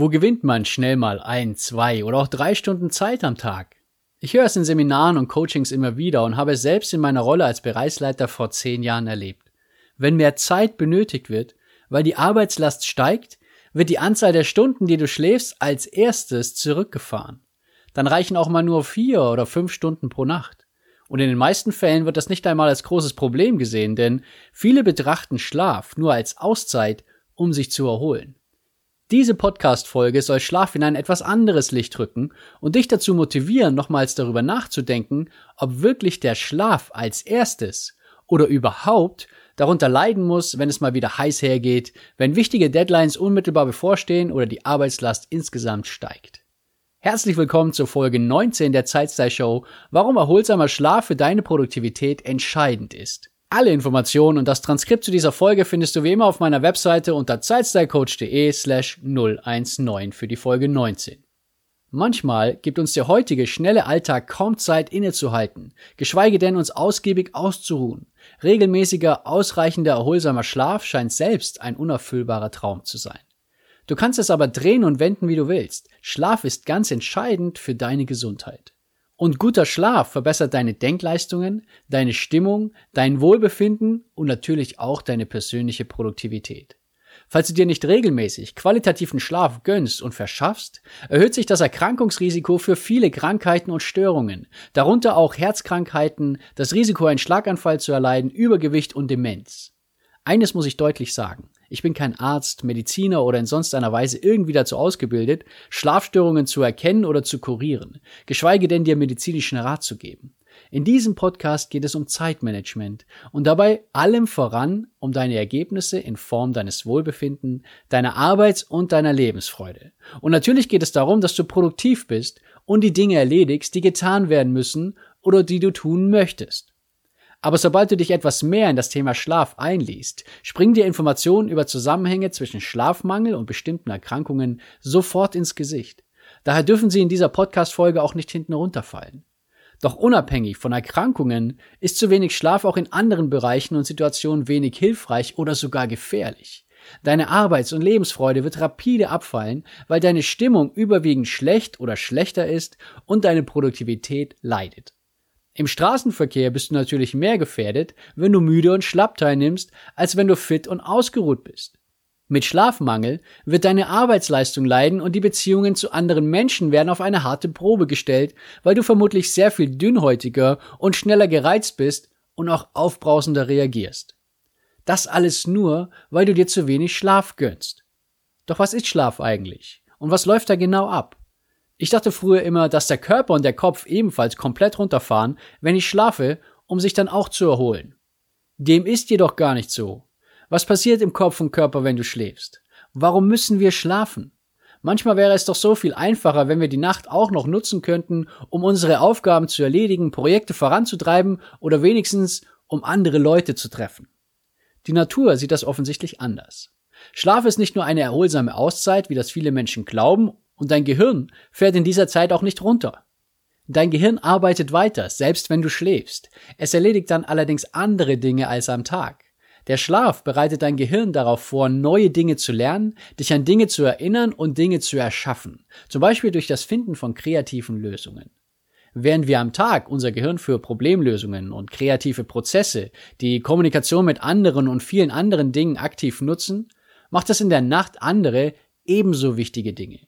Wo gewinnt man schnell mal ein, zwei oder auch drei Stunden Zeit am Tag? Ich höre es in Seminaren und Coachings immer wieder und habe es selbst in meiner Rolle als Bereichsleiter vor zehn Jahren erlebt. Wenn mehr Zeit benötigt wird, weil die Arbeitslast steigt, wird die Anzahl der Stunden, die du schläfst, als erstes zurückgefahren. Dann reichen auch mal nur vier oder fünf Stunden pro Nacht. Und in den meisten Fällen wird das nicht einmal als großes Problem gesehen, denn viele betrachten Schlaf nur als Auszeit, um sich zu erholen. Diese Podcast-Folge soll Schlaf in ein etwas anderes Licht rücken und dich dazu motivieren, nochmals darüber nachzudenken, ob wirklich der Schlaf als erstes oder überhaupt darunter leiden muss, wenn es mal wieder heiß hergeht, wenn wichtige Deadlines unmittelbar bevorstehen oder die Arbeitslast insgesamt steigt. Herzlich willkommen zur Folge 19 der Zeitstyle Show, warum erholsamer Schlaf für deine Produktivität entscheidend ist. Alle Informationen und das Transkript zu dieser Folge findest du wie immer auf meiner Webseite unter zeitstylecoach.de slash 019 für die Folge 19. Manchmal gibt uns der heutige schnelle Alltag kaum Zeit innezuhalten, geschweige denn uns ausgiebig auszuruhen. Regelmäßiger, ausreichender, erholsamer Schlaf scheint selbst ein unerfüllbarer Traum zu sein. Du kannst es aber drehen und wenden, wie du willst. Schlaf ist ganz entscheidend für deine Gesundheit. Und guter Schlaf verbessert deine Denkleistungen, deine Stimmung, dein Wohlbefinden und natürlich auch deine persönliche Produktivität. Falls du dir nicht regelmäßig qualitativen Schlaf gönnst und verschaffst, erhöht sich das Erkrankungsrisiko für viele Krankheiten und Störungen, darunter auch Herzkrankheiten, das Risiko, einen Schlaganfall zu erleiden, Übergewicht und Demenz. Eines muss ich deutlich sagen. Ich bin kein Arzt, Mediziner oder in sonst einer Weise irgendwie dazu ausgebildet, Schlafstörungen zu erkennen oder zu kurieren, geschweige denn dir medizinischen Rat zu geben. In diesem Podcast geht es um Zeitmanagement und dabei allem voran um deine Ergebnisse in Form deines Wohlbefinden, deiner Arbeits- und deiner Lebensfreude. Und natürlich geht es darum, dass du produktiv bist und die Dinge erledigst, die getan werden müssen oder die du tun möchtest. Aber sobald du dich etwas mehr in das Thema Schlaf einliest, springen dir Informationen über Zusammenhänge zwischen Schlafmangel und bestimmten Erkrankungen sofort ins Gesicht. Daher dürfen sie in dieser Podcast-Folge auch nicht hinten runterfallen. Doch unabhängig von Erkrankungen ist zu wenig Schlaf auch in anderen Bereichen und Situationen wenig hilfreich oder sogar gefährlich. Deine Arbeits- und Lebensfreude wird rapide abfallen, weil deine Stimmung überwiegend schlecht oder schlechter ist und deine Produktivität leidet. Im Straßenverkehr bist du natürlich mehr gefährdet, wenn du müde und schlapp teilnimmst, als wenn du fit und ausgeruht bist. Mit Schlafmangel wird deine Arbeitsleistung leiden und die Beziehungen zu anderen Menschen werden auf eine harte Probe gestellt, weil du vermutlich sehr viel dünnhäutiger und schneller gereizt bist und auch aufbrausender reagierst. Das alles nur, weil du dir zu wenig Schlaf gönnst. Doch was ist Schlaf eigentlich? Und was läuft da genau ab? Ich dachte früher immer, dass der Körper und der Kopf ebenfalls komplett runterfahren, wenn ich schlafe, um sich dann auch zu erholen. Dem ist jedoch gar nicht so. Was passiert im Kopf und Körper, wenn du schläfst? Warum müssen wir schlafen? Manchmal wäre es doch so viel einfacher, wenn wir die Nacht auch noch nutzen könnten, um unsere Aufgaben zu erledigen, Projekte voranzutreiben oder wenigstens um andere Leute zu treffen. Die Natur sieht das offensichtlich anders. Schlaf ist nicht nur eine erholsame Auszeit, wie das viele Menschen glauben, und dein Gehirn fährt in dieser Zeit auch nicht runter. Dein Gehirn arbeitet weiter, selbst wenn du schläfst. Es erledigt dann allerdings andere Dinge als am Tag. Der Schlaf bereitet dein Gehirn darauf vor, neue Dinge zu lernen, dich an Dinge zu erinnern und Dinge zu erschaffen. Zum Beispiel durch das Finden von kreativen Lösungen. Während wir am Tag unser Gehirn für Problemlösungen und kreative Prozesse, die Kommunikation mit anderen und vielen anderen Dingen aktiv nutzen, macht es in der Nacht andere, ebenso wichtige Dinge.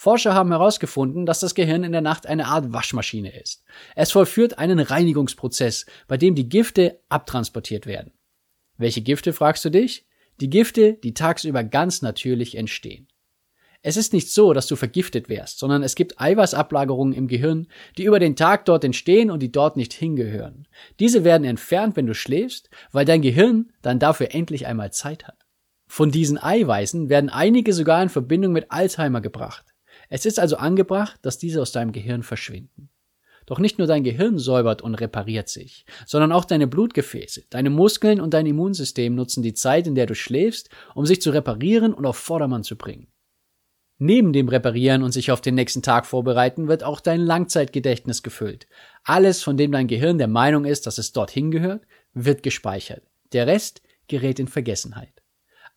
Forscher haben herausgefunden, dass das Gehirn in der Nacht eine Art Waschmaschine ist. Es vollführt einen Reinigungsprozess, bei dem die Gifte abtransportiert werden. Welche Gifte, fragst du dich? Die Gifte, die tagsüber ganz natürlich entstehen. Es ist nicht so, dass du vergiftet wärst, sondern es gibt Eiweißablagerungen im Gehirn, die über den Tag dort entstehen und die dort nicht hingehören. Diese werden entfernt, wenn du schläfst, weil dein Gehirn dann dafür endlich einmal Zeit hat. Von diesen Eiweißen werden einige sogar in Verbindung mit Alzheimer gebracht. Es ist also angebracht, dass diese aus deinem Gehirn verschwinden. Doch nicht nur dein Gehirn säubert und repariert sich, sondern auch deine Blutgefäße, deine Muskeln und dein Immunsystem nutzen die Zeit, in der du schläfst, um sich zu reparieren und auf Vordermann zu bringen. Neben dem Reparieren und sich auf den nächsten Tag vorbereiten wird auch dein Langzeitgedächtnis gefüllt. Alles, von dem dein Gehirn der Meinung ist, dass es dorthin gehört, wird gespeichert. Der Rest gerät in Vergessenheit.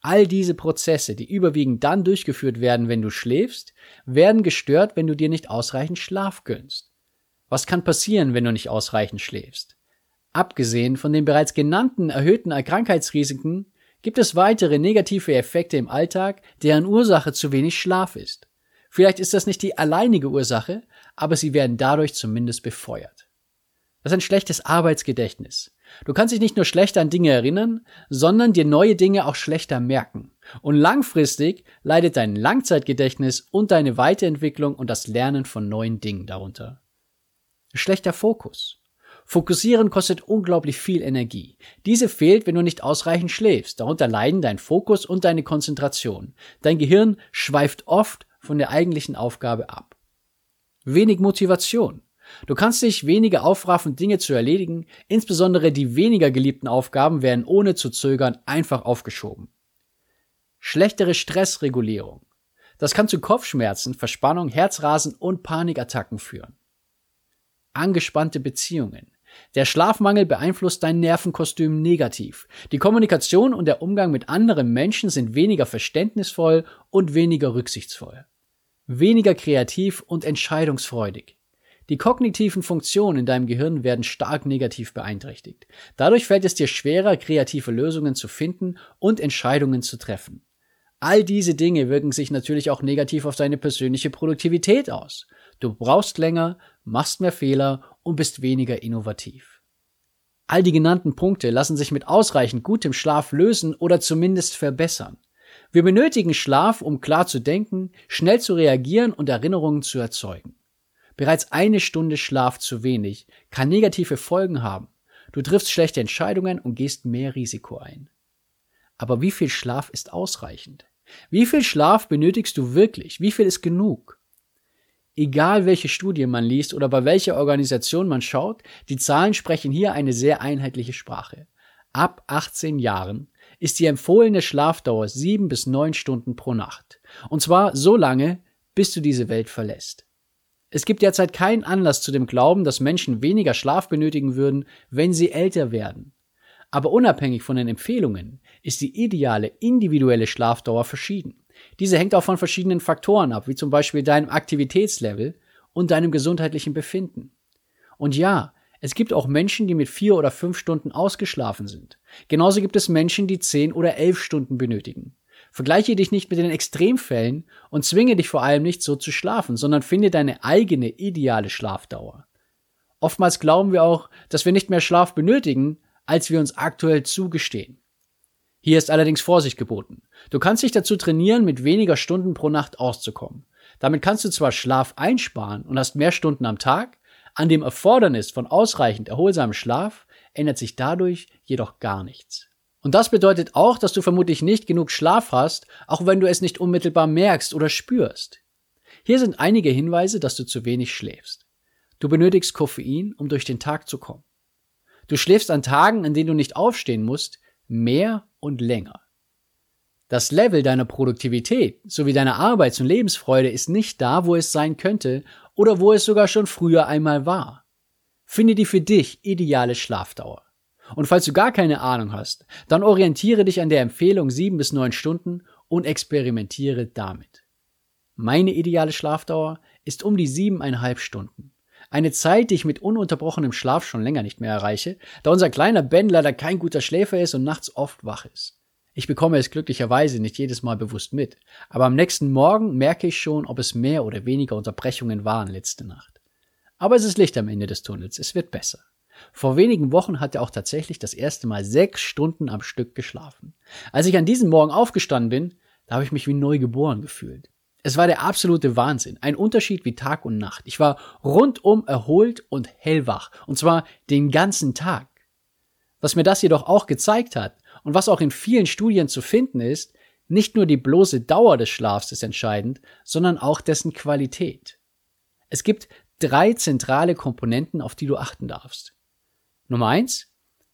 All diese Prozesse, die überwiegend dann durchgeführt werden, wenn du schläfst, werden gestört, wenn du dir nicht ausreichend Schlaf gönnst. Was kann passieren, wenn du nicht ausreichend schläfst? Abgesehen von den bereits genannten erhöhten Krankheitsrisiken gibt es weitere negative Effekte im Alltag, deren Ursache zu wenig Schlaf ist. Vielleicht ist das nicht die alleinige Ursache, aber sie werden dadurch zumindest befeuert. Das ist ein schlechtes Arbeitsgedächtnis. Du kannst dich nicht nur schlechter an Dinge erinnern, sondern dir neue Dinge auch schlechter merken. Und langfristig leidet dein Langzeitgedächtnis und deine Weiterentwicklung und das Lernen von neuen Dingen darunter. Schlechter Fokus. Fokussieren kostet unglaublich viel Energie. Diese fehlt, wenn du nicht ausreichend schläfst. Darunter leiden dein Fokus und deine Konzentration. Dein Gehirn schweift oft von der eigentlichen Aufgabe ab. Wenig Motivation. Du kannst dich weniger aufraffen, Dinge zu erledigen, insbesondere die weniger geliebten Aufgaben werden ohne zu zögern einfach aufgeschoben. Schlechtere Stressregulierung. Das kann zu Kopfschmerzen, Verspannung, Herzrasen und Panikattacken führen. Angespannte Beziehungen. Der Schlafmangel beeinflusst dein Nervenkostüm negativ. Die Kommunikation und der Umgang mit anderen Menschen sind weniger verständnisvoll und weniger rücksichtsvoll. Weniger kreativ und entscheidungsfreudig. Die kognitiven Funktionen in deinem Gehirn werden stark negativ beeinträchtigt. Dadurch fällt es dir schwerer, kreative Lösungen zu finden und Entscheidungen zu treffen. All diese Dinge wirken sich natürlich auch negativ auf deine persönliche Produktivität aus. Du brauchst länger, machst mehr Fehler und bist weniger innovativ. All die genannten Punkte lassen sich mit ausreichend gutem Schlaf lösen oder zumindest verbessern. Wir benötigen Schlaf, um klar zu denken, schnell zu reagieren und Erinnerungen zu erzeugen. Bereits eine Stunde Schlaf zu wenig kann negative Folgen haben. Du triffst schlechte Entscheidungen und gehst mehr Risiko ein. Aber wie viel Schlaf ist ausreichend? Wie viel Schlaf benötigst du wirklich? Wie viel ist genug? Egal welche Studie man liest oder bei welcher Organisation man schaut, die Zahlen sprechen hier eine sehr einheitliche Sprache. Ab 18 Jahren ist die empfohlene Schlafdauer sieben bis neun Stunden pro Nacht. Und zwar so lange, bis du diese Welt verlässt. Es gibt derzeit keinen Anlass zu dem Glauben, dass Menschen weniger Schlaf benötigen würden, wenn sie älter werden. Aber unabhängig von den Empfehlungen ist die ideale individuelle Schlafdauer verschieden. Diese hängt auch von verschiedenen Faktoren ab, wie zum Beispiel deinem Aktivitätslevel und deinem gesundheitlichen Befinden. Und ja, es gibt auch Menschen, die mit vier oder fünf Stunden ausgeschlafen sind. Genauso gibt es Menschen, die zehn oder elf Stunden benötigen. Vergleiche dich nicht mit den Extremfällen und zwinge dich vor allem nicht so zu schlafen, sondern finde deine eigene ideale Schlafdauer. Oftmals glauben wir auch, dass wir nicht mehr Schlaf benötigen, als wir uns aktuell zugestehen. Hier ist allerdings Vorsicht geboten. Du kannst dich dazu trainieren, mit weniger Stunden pro Nacht auszukommen. Damit kannst du zwar Schlaf einsparen und hast mehr Stunden am Tag, an dem Erfordernis von ausreichend erholsamem Schlaf ändert sich dadurch jedoch gar nichts. Und das bedeutet auch, dass du vermutlich nicht genug Schlaf hast, auch wenn du es nicht unmittelbar merkst oder spürst. Hier sind einige Hinweise, dass du zu wenig schläfst. Du benötigst Koffein, um durch den Tag zu kommen. Du schläfst an Tagen, an denen du nicht aufstehen musst, mehr und länger. Das Level deiner Produktivität sowie deiner Arbeits- und Lebensfreude ist nicht da, wo es sein könnte oder wo es sogar schon früher einmal war. Finde die für dich ideale Schlafdauer. Und falls du gar keine Ahnung hast, dann orientiere dich an der Empfehlung sieben bis neun Stunden und experimentiere damit. Meine ideale Schlafdauer ist um die siebeneinhalb Stunden. Eine Zeit, die ich mit ununterbrochenem Schlaf schon länger nicht mehr erreiche, da unser kleiner Ben leider kein guter Schläfer ist und nachts oft wach ist. Ich bekomme es glücklicherweise nicht jedes Mal bewusst mit, aber am nächsten Morgen merke ich schon, ob es mehr oder weniger Unterbrechungen waren letzte Nacht. Aber es ist Licht am Ende des Tunnels, es wird besser. Vor wenigen Wochen hat er auch tatsächlich das erste Mal sechs Stunden am Stück geschlafen. Als ich an diesem Morgen aufgestanden bin, da habe ich mich wie neu geboren gefühlt. Es war der absolute Wahnsinn. Ein Unterschied wie Tag und Nacht. Ich war rundum erholt und hellwach. Und zwar den ganzen Tag. Was mir das jedoch auch gezeigt hat und was auch in vielen Studien zu finden ist, Nicht nur die bloße Dauer des Schlafs ist entscheidend, sondern auch dessen Qualität. Es gibt drei zentrale Komponenten, auf die du achten darfst. Nummer eins,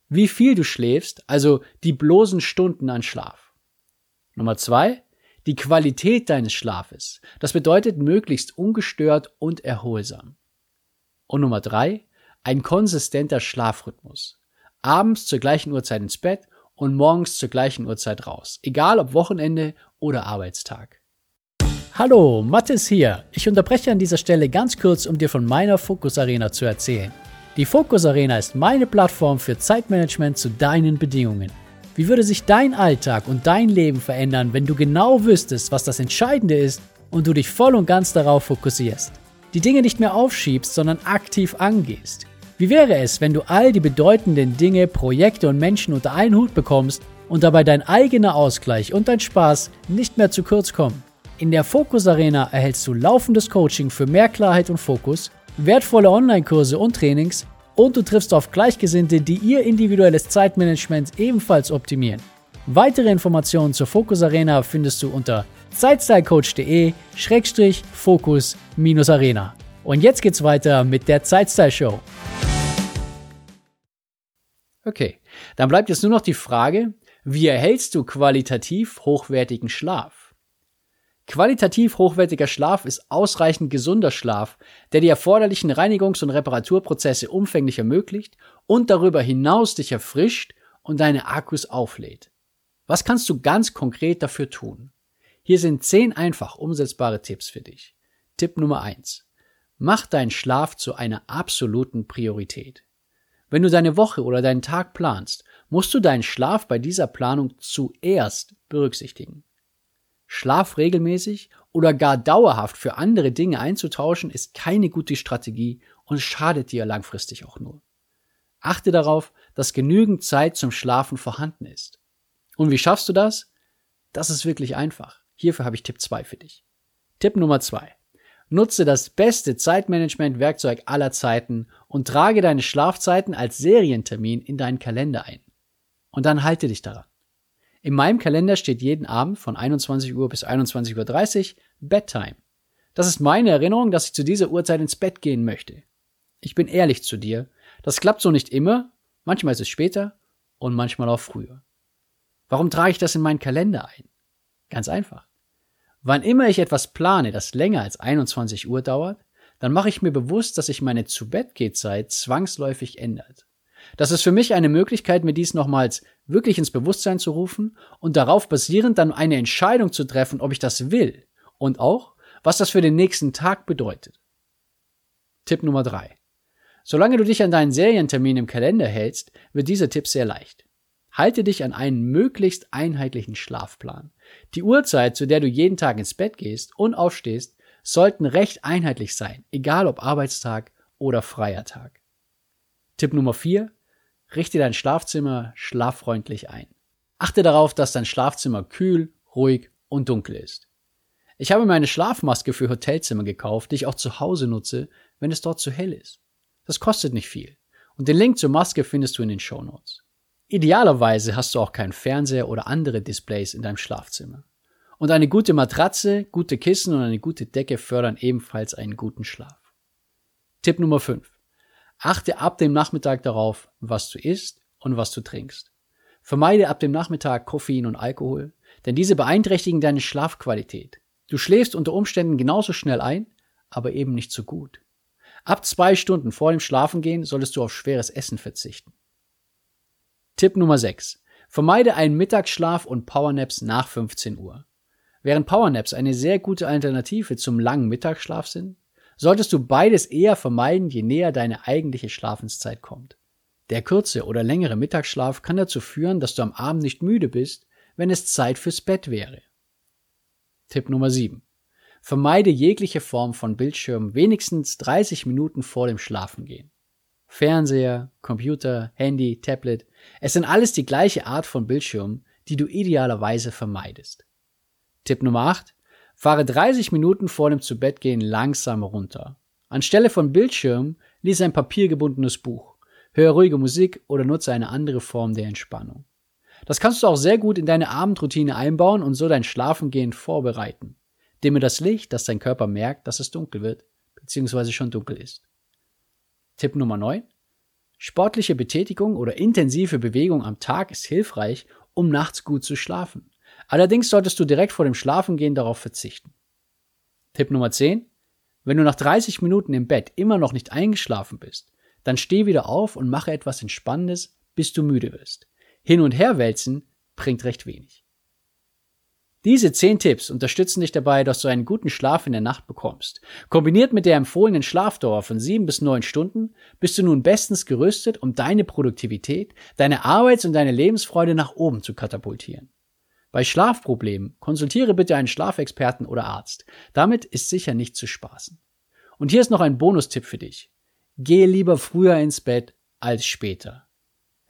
wie viel du schläfst, also die bloßen Stunden an Schlaf. Nummer zwei, die Qualität deines Schlafes. Das bedeutet möglichst ungestört und erholsam. Und Nummer drei, ein konsistenter Schlafrhythmus. Abends zur gleichen Uhrzeit ins Bett und morgens zur gleichen Uhrzeit raus. Egal ob Wochenende oder Arbeitstag. Hallo, Mathis hier. Ich unterbreche an dieser Stelle ganz kurz, um dir von meiner Focus Arena zu erzählen. Die Focus Arena ist meine Plattform für Zeitmanagement zu deinen Bedingungen. Wie würde sich dein Alltag und dein Leben verändern, wenn du genau wüsstest, was das Entscheidende ist und du dich voll und ganz darauf fokussierst? Die Dinge nicht mehr aufschiebst, sondern aktiv angehst. Wie wäre es, wenn du all die bedeutenden Dinge, Projekte und Menschen unter einen Hut bekommst und dabei dein eigener Ausgleich und dein Spaß nicht mehr zu kurz kommen? In der Focus Arena erhältst du laufendes Coaching für mehr Klarheit und Fokus, wertvolle Online-Kurse und Trainings und du triffst auf Gleichgesinnte, die ihr individuelles Zeitmanagement ebenfalls optimieren. Weitere Informationen zur Focus Arena findest du unter zeitstylecoach.de-focus-arena. Und jetzt geht's weiter mit der Zeitstyle Show. Okay, dann bleibt jetzt nur noch die Frage, wie erhältst du qualitativ hochwertigen Schlaf? Qualitativ hochwertiger Schlaf ist ausreichend gesunder Schlaf, der die erforderlichen Reinigungs- und Reparaturprozesse umfänglich ermöglicht und darüber hinaus dich erfrischt und deine Akkus auflädt. Was kannst du ganz konkret dafür tun? Hier sind zehn einfach umsetzbare Tipps für dich. Tipp Nummer eins: Mach deinen Schlaf zu einer absoluten Priorität. Wenn du deine Woche oder deinen Tag planst, musst du deinen Schlaf bei dieser Planung zuerst berücksichtigen. Schlaf regelmäßig oder gar dauerhaft für andere Dinge einzutauschen, ist keine gute Strategie und schadet dir langfristig auch nur. Achte darauf, dass genügend Zeit zum Schlafen vorhanden ist. Und wie schaffst du das? Das ist wirklich einfach. Hierfür habe ich Tipp 2 für dich. Tipp Nummer 2. Nutze das beste Zeitmanagement-Werkzeug aller Zeiten und trage deine Schlafzeiten als Serientermin in deinen Kalender ein. Und dann halte dich daran. In meinem Kalender steht jeden Abend von 21 Uhr bis 21.30 Uhr Bedtime. Das ist meine Erinnerung, dass ich zu dieser Uhrzeit ins Bett gehen möchte. Ich bin ehrlich zu dir, das klappt so nicht immer, manchmal ist es später und manchmal auch früher. Warum trage ich das in meinen Kalender ein? Ganz einfach. Wann immer ich etwas plane, das länger als 21 Uhr dauert, dann mache ich mir bewusst, dass sich meine Zu-Bett-Geht-Zeit zwangsläufig ändert. Das ist für mich eine Möglichkeit, mir dies nochmals wirklich ins Bewusstsein zu rufen und darauf basierend dann eine Entscheidung zu treffen, ob ich das will und auch, was das für den nächsten Tag bedeutet. Tipp Nummer drei: Solange du dich an deinen Serientermin im Kalender hältst, wird dieser Tipp sehr leicht. Halte dich an einen möglichst einheitlichen Schlafplan. Die Uhrzeit, zu der du jeden Tag ins Bett gehst und aufstehst, sollten recht einheitlich sein, egal ob Arbeitstag oder freier Tag. Tipp Nummer vier: Richte dein Schlafzimmer schlaffreundlich ein. Achte darauf, dass dein Schlafzimmer kühl, ruhig und dunkel ist. Ich habe mir eine Schlafmaske für Hotelzimmer gekauft, die ich auch zu Hause nutze, wenn es dort zu hell ist. Das kostet nicht viel. Und den Link zur Maske findest du in den Show Notes. Idealerweise hast du auch keinen Fernseher oder andere Displays in deinem Schlafzimmer. Und eine gute Matratze, gute Kissen und eine gute Decke fördern ebenfalls einen guten Schlaf. Tipp Nummer 5. Achte ab dem Nachmittag darauf, was du isst und was du trinkst. Vermeide ab dem Nachmittag Koffein und Alkohol, denn diese beeinträchtigen deine Schlafqualität. Du schläfst unter Umständen genauso schnell ein, aber eben nicht so gut. Ab zwei Stunden vor dem Schlafengehen solltest du auf schweres Essen verzichten. Tipp Nummer 6. Vermeide einen Mittagsschlaf und Powernaps nach 15 Uhr. Während Powernaps eine sehr gute Alternative zum langen Mittagsschlaf sind, solltest du beides eher vermeiden, je näher deine eigentliche Schlafenszeit kommt. Der kurze oder längere Mittagsschlaf kann dazu führen, dass du am Abend nicht müde bist, wenn es Zeit fürs Bett wäre. Tipp Nummer 7. Vermeide jegliche Form von Bildschirm wenigstens 30 Minuten vor dem Schlafengehen. Fernseher, Computer, Handy, Tablet, es sind alles die gleiche Art von Bildschirm, die du idealerweise vermeidest. Tipp Nummer 8. Fahre 30 Minuten vor dem Zubettgehen langsam runter. Anstelle von Bildschirm lies ein papiergebundenes Buch, höre ruhige Musik oder nutze eine andere Form der Entspannung. Das kannst du auch sehr gut in deine Abendroutine einbauen und so dein Schlafengehen vorbereiten. Dimme das Licht, dass dein Körper merkt, dass es dunkel wird, beziehungsweise schon dunkel ist. Tipp Nummer 9. Sportliche Betätigung oder intensive Bewegung am Tag ist hilfreich, um nachts gut zu schlafen. Allerdings solltest du direkt vor dem Schlafengehen darauf verzichten. Tipp Nummer 10. Wenn du nach 30 Minuten im Bett immer noch nicht eingeschlafen bist, dann steh wieder auf und mache etwas Entspannendes, bis du müde wirst. Hin und her wälzen bringt recht wenig. Diese 10 Tipps unterstützen dich dabei, dass du einen guten Schlaf in der Nacht bekommst. Kombiniert mit der empfohlenen Schlafdauer von 7 bis 9 Stunden bist du nun bestens gerüstet, um deine Produktivität, deine Arbeits- und deine Lebensfreude nach oben zu katapultieren. Bei Schlafproblemen konsultiere bitte einen Schlafexperten oder Arzt. Damit ist sicher nicht zu spaßen. Und hier ist noch ein Bonustipp für dich. Gehe lieber früher ins Bett als später.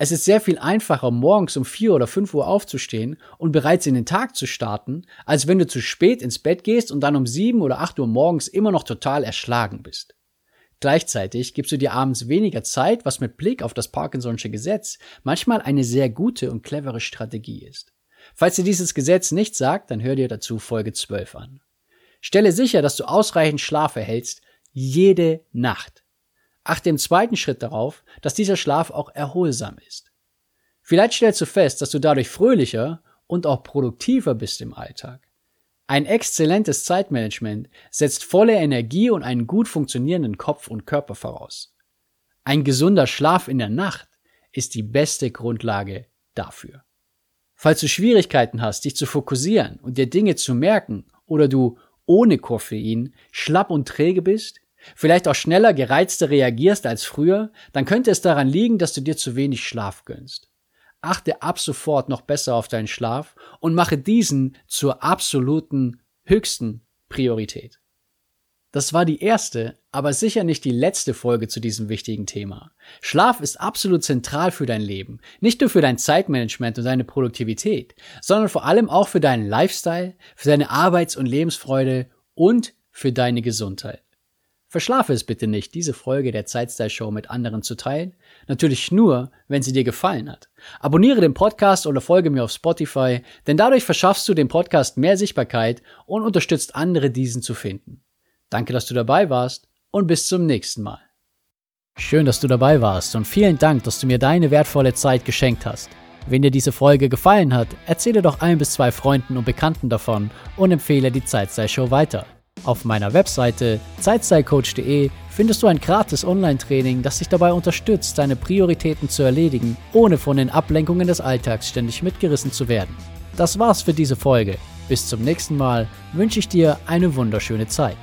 Es ist sehr viel einfacher, morgens um 4 oder 5 Uhr aufzustehen und bereits in den Tag zu starten, als wenn du zu spät ins Bett gehst und dann um 7 oder 8 Uhr morgens immer noch total erschlagen bist. Gleichzeitig gibst du dir abends weniger Zeit, was mit Blick auf das Parkinson'sche Gesetz manchmal eine sehr gute und clevere Strategie ist. Falls dir dieses Gesetz nicht sagt, dann hör dir dazu Folge 12 an. Stelle sicher, dass du ausreichend Schlaf erhältst, jede Nacht. Achte im zweiten Schritt darauf, dass dieser Schlaf auch erholsam ist. Vielleicht stellst du fest, dass du dadurch fröhlicher und auch produktiver bist im Alltag. Ein exzellentes Zeitmanagement setzt volle Energie und einen gut funktionierenden Kopf und Körper voraus. Ein gesunder Schlaf in der Nacht ist die beste Grundlage dafür. Falls du Schwierigkeiten hast, dich zu fokussieren und dir Dinge zu merken oder du ohne Koffein schlapp und träge bist, vielleicht auch schneller, gereizter reagierst als früher, dann könnte es daran liegen, dass du dir zu wenig Schlaf gönnst. Achte ab sofort noch besser auf deinen Schlaf und mache diesen zur absoluten höchsten Priorität. Das war die erste, aber sicher nicht die letzte Folge zu diesem wichtigen Thema. Schlaf ist absolut zentral für dein Leben. Nicht nur für dein Zeitmanagement und deine Produktivität, sondern vor allem auch für deinen Lifestyle, für deine Arbeits- und Lebensfreude und für deine Gesundheit. Verschlafe es bitte nicht, diese Folge der Zeitstyle Show mit anderen zu teilen. Natürlich nur, wenn sie dir gefallen hat. Abonniere den Podcast oder folge mir auf Spotify, denn dadurch verschaffst du dem Podcast mehr Sichtbarkeit und unterstützt andere, diesen zu finden. Danke, dass du dabei warst und bis zum nächsten Mal. Schön, dass du dabei warst und vielen Dank, dass du mir deine wertvolle Zeit geschenkt hast. Wenn dir diese Folge gefallen hat, erzähle doch ein bis zwei Freunden und Bekannten davon und empfehle die Zeitstyle-Show weiter. Auf meiner Webseite zeitstylecoach.de findest du ein gratis Online-Training, das dich dabei unterstützt, deine Prioritäten zu erledigen, ohne von den Ablenkungen des Alltags ständig mitgerissen zu werden. Das war's für diese Folge. Bis zum nächsten Mal wünsche ich dir eine wunderschöne Zeit.